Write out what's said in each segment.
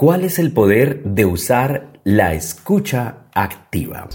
¿Cuál es el poder de usar la escucha activa?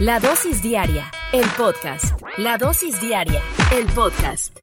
La dosis diaria, el podcast. La dosis diaria, el podcast.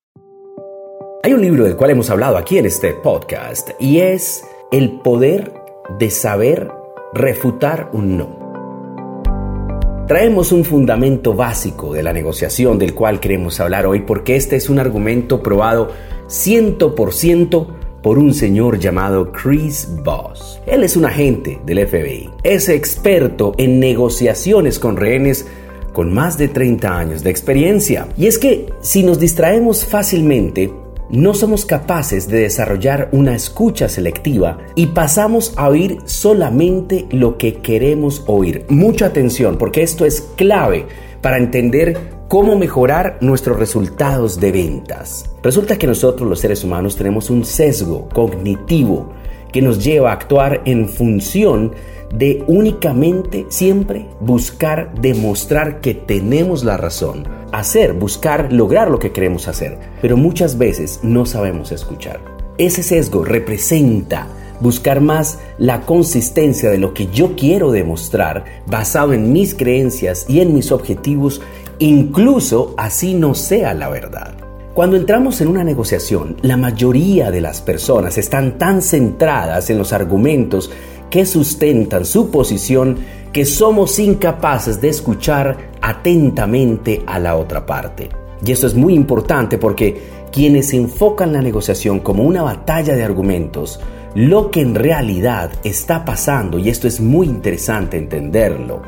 Hay un libro del cual hemos hablado aquí en este podcast y es El poder de saber refutar un no. Traemos un fundamento básico de la negociación del cual queremos hablar hoy porque este es un argumento probado 100% por un señor llamado Chris Voss. Él es un agente del FBI. Es experto en negociaciones con rehenes con más de 30 años de experiencia. Y es que si nos distraemos fácilmente, no somos capaces de desarrollar una escucha selectiva y pasamos a oír solamente lo que queremos oír. Mucha atención porque esto es clave para entender cómo mejorar nuestros resultados de ventas. Resulta que nosotros los seres humanos tenemos un sesgo cognitivo que nos lleva a actuar en función de únicamente siempre buscar demostrar que tenemos la razón, hacer, buscar lograr lo que queremos hacer, pero muchas veces no sabemos escuchar. Ese sesgo representa buscar más la consistencia de lo que yo quiero demostrar basado en mis creencias y en mis objetivos, incluso así no sea la verdad. Cuando entramos en una negociación, la mayoría de las personas están tan centradas en los argumentos que sustentan su posición que somos incapaces de escuchar atentamente a la otra parte. Y esto es muy importante porque quienes enfocan la negociación como una batalla de argumentos, lo que en realidad está pasando, y esto es muy interesante entenderlo,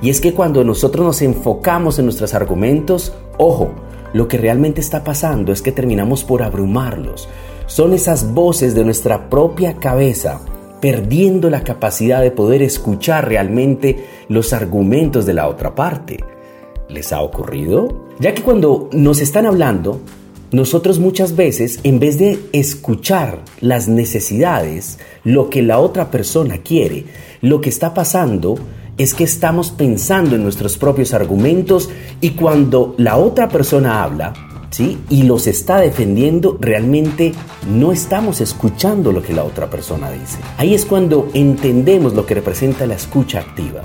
y es que cuando nosotros nos enfocamos en nuestros argumentos, ojo, lo que realmente está pasando es que terminamos por abrumarlos. Son esas voces de nuestra propia cabeza perdiendo la capacidad de poder escuchar realmente los argumentos de la otra parte. ¿Les ha ocurrido? Ya que cuando nos están hablando, nosotros muchas veces, en vez de escuchar las necesidades, lo que la otra persona quiere, lo que está pasando es que estamos pensando en nuestros propios argumentos y cuando la otra persona habla, ¿sí? Y los está defendiendo, realmente no estamos escuchando lo que la otra persona dice. Ahí es cuando entendemos lo que representa la escucha activa.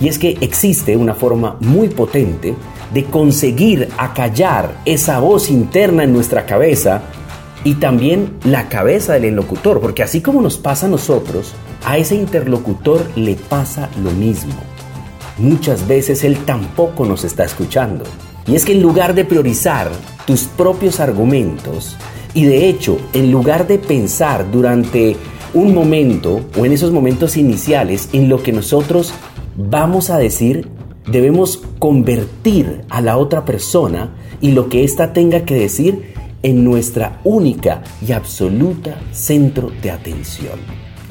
Y es que existe una forma muy potente de conseguir acallar esa voz interna en nuestra cabeza y también la cabeza del interlocutor, porque así como nos pasa a nosotros, a ese interlocutor le pasa lo mismo. Muchas veces él tampoco nos está escuchando. Y es que en lugar de priorizar tus propios argumentos, y de hecho, en lugar de pensar durante un momento o en esos momentos iniciales en lo que nosotros vamos a decir, debemos convertir a la otra persona y lo que ésta tenga que decir en nuestra única y absoluta centro de atención.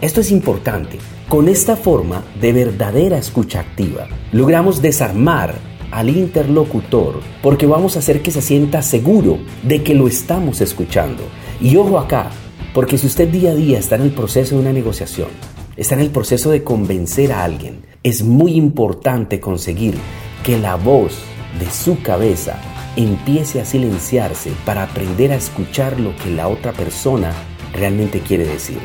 Esto es importante. Con esta forma de verdadera escucha activa, logramos desarmar al interlocutor porque vamos a hacer que se sienta seguro de que lo estamos escuchando. Y ojo acá, porque si usted día a día está en el proceso de una negociación, está en el proceso de convencer a alguien, es muy importante conseguir que la voz de su cabeza empiece a silenciarse para aprender a escuchar lo que la otra persona realmente quiere decir.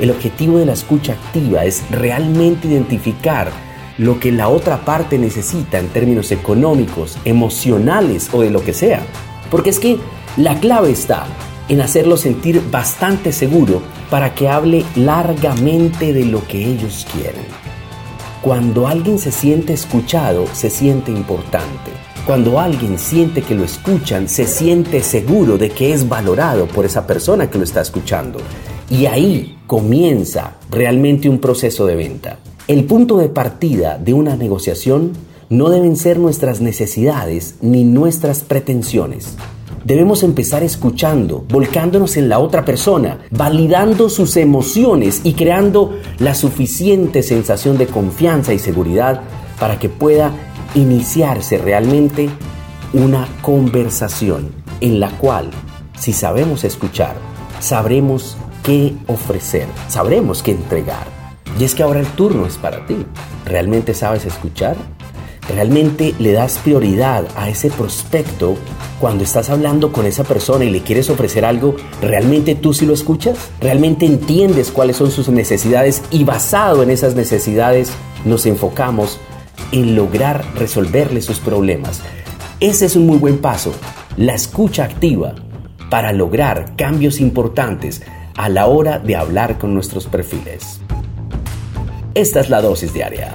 El objetivo de la escucha activa es realmente identificar lo que la otra parte necesita en términos económicos, emocionales o de lo que sea. Porque es que la clave está en hacerlo sentir bastante seguro para que hable largamente de lo que ellos quieren. Cuando alguien se siente escuchado, se siente importante. Cuando alguien siente que lo escuchan, se siente seguro de que es valorado por esa persona que lo está escuchando. Y ahí comienza realmente un proceso de venta. El punto de partida de una negociación no deben ser nuestras necesidades ni nuestras pretensiones. Debemos empezar escuchando, volcándonos en la otra persona, validando sus emociones y creando la suficiente sensación de confianza y seguridad para que pueda iniciarse realmente una conversación en la cual, si sabemos escuchar, sabremos qué ofrecer, sabremos qué entregar. Y es que ahora el turno es para ti. ¿Realmente sabes escuchar? ¿Realmente le das prioridad a ese prospecto cuando estás hablando con esa persona y le quieres ofrecer algo? ¿Realmente tú sí lo escuchas? ¿Realmente entiendes cuáles son sus necesidades y basado en esas necesidades nos enfocamos en lograr resolverle sus problemas? Ese es un muy buen paso, la escucha activa para lograr cambios importantes a la hora de hablar con nuestros perfiles. Esta es la dosis diaria.